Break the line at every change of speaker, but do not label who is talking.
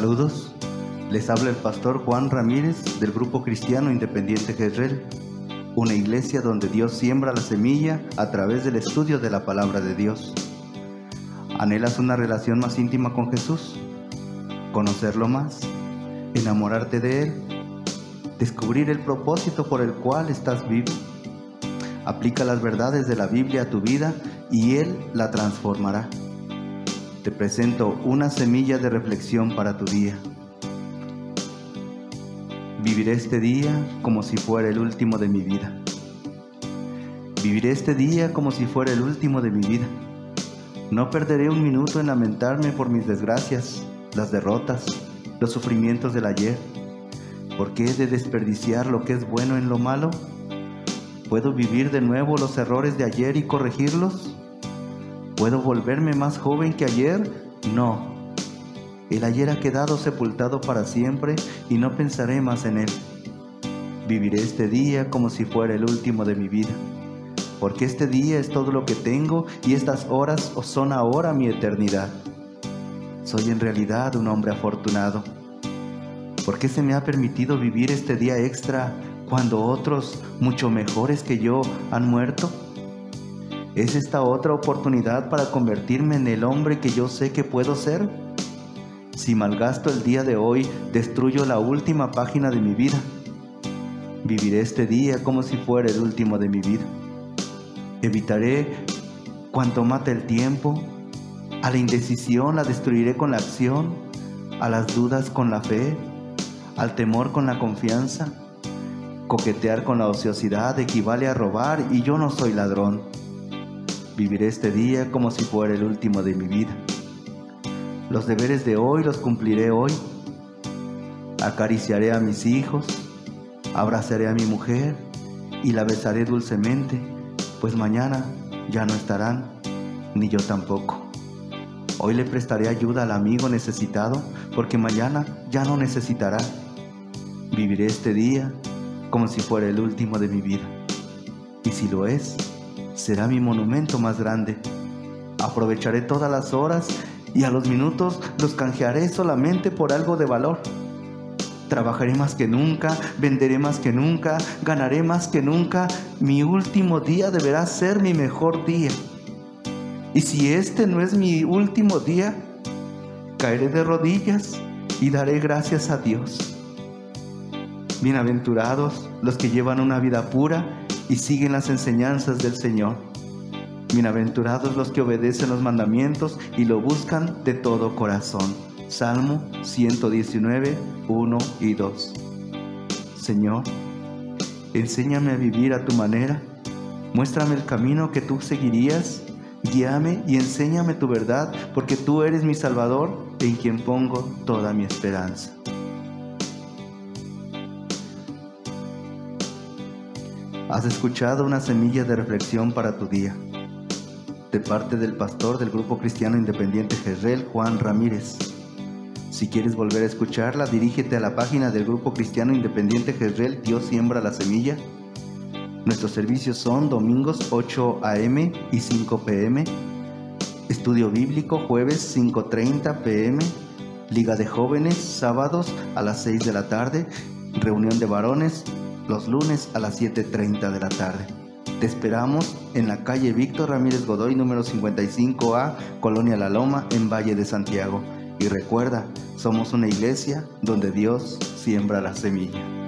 Saludos, les habla el pastor Juan Ramírez del Grupo Cristiano Independiente Jezreel, una iglesia donde Dios siembra la semilla a través del estudio de la palabra de Dios. ¿Anhelas una relación más íntima con Jesús? ¿Conocerlo más? ¿Enamorarte de Él? ¿Descubrir el propósito por el cual estás vivo? Aplica las verdades de la Biblia a tu vida y Él la transformará. Te presento una semilla de reflexión para tu día. Viviré este día como si fuera el último de mi vida. Viviré este día como si fuera el último de mi vida. No perderé un minuto en lamentarme por mis desgracias, las derrotas, los sufrimientos del ayer. ¿Por qué he de desperdiciar lo que es bueno en lo malo? ¿Puedo vivir de nuevo los errores de ayer y corregirlos? ¿Puedo volverme más joven que ayer? No. El ayer ha quedado sepultado para siempre y no pensaré más en él. Viviré este día como si fuera el último de mi vida, porque este día es todo lo que tengo y estas horas son ahora mi eternidad. Soy en realidad un hombre afortunado. ¿Por qué se me ha permitido vivir este día extra cuando otros, mucho mejores que yo, han muerto? ¿Es esta otra oportunidad para convertirme en el hombre que yo sé que puedo ser? Si malgasto el día de hoy, destruyo la última página de mi vida. Viviré este día como si fuera el último de mi vida. Evitaré cuanto mate el tiempo. A la indecisión la destruiré con la acción. A las dudas con la fe. Al temor con la confianza. Coquetear con la ociosidad equivale a robar y yo no soy ladrón. Viviré este día como si fuera el último de mi vida. Los deberes de hoy los cumpliré hoy. Acariciaré a mis hijos, abrazaré a mi mujer y la besaré dulcemente, pues mañana ya no estarán, ni yo tampoco. Hoy le prestaré ayuda al amigo necesitado, porque mañana ya no necesitará. Viviré este día como si fuera el último de mi vida. Y si lo es, será mi monumento más grande. Aprovecharé todas las horas y a los minutos los canjearé solamente por algo de valor. Trabajaré más que nunca, venderé más que nunca, ganaré más que nunca. Mi último día deberá ser mi mejor día. Y si este no es mi último día, caeré de rodillas y daré gracias a Dios. Bienaventurados los que llevan una vida pura y siguen las enseñanzas del Señor. Bienaventurados los que obedecen los mandamientos y lo buscan de todo corazón. Salmo 119, 1 y 2. Señor, enséñame a vivir a tu manera. Muéstrame el camino que tú seguirías. Guíame y enséñame tu verdad, porque tú eres mi Salvador en quien pongo toda mi esperanza. Has escuchado una semilla de reflexión para tu día, de parte del pastor del Grupo Cristiano Independiente Jezreel, Juan Ramírez. Si quieres volver a escucharla, dirígete a la página del Grupo Cristiano Independiente Jezreel, Dios siembra la semilla. Nuestros servicios son domingos 8 a.m. y 5 p.m., estudio bíblico jueves 5.30 p.m., Liga de Jóvenes sábados a las 6 de la tarde, reunión de varones los lunes a las 7.30 de la tarde. Te esperamos en la calle Víctor Ramírez Godoy número 55A, Colonia La Loma, en Valle de Santiago. Y recuerda, somos una iglesia donde Dios siembra la semilla.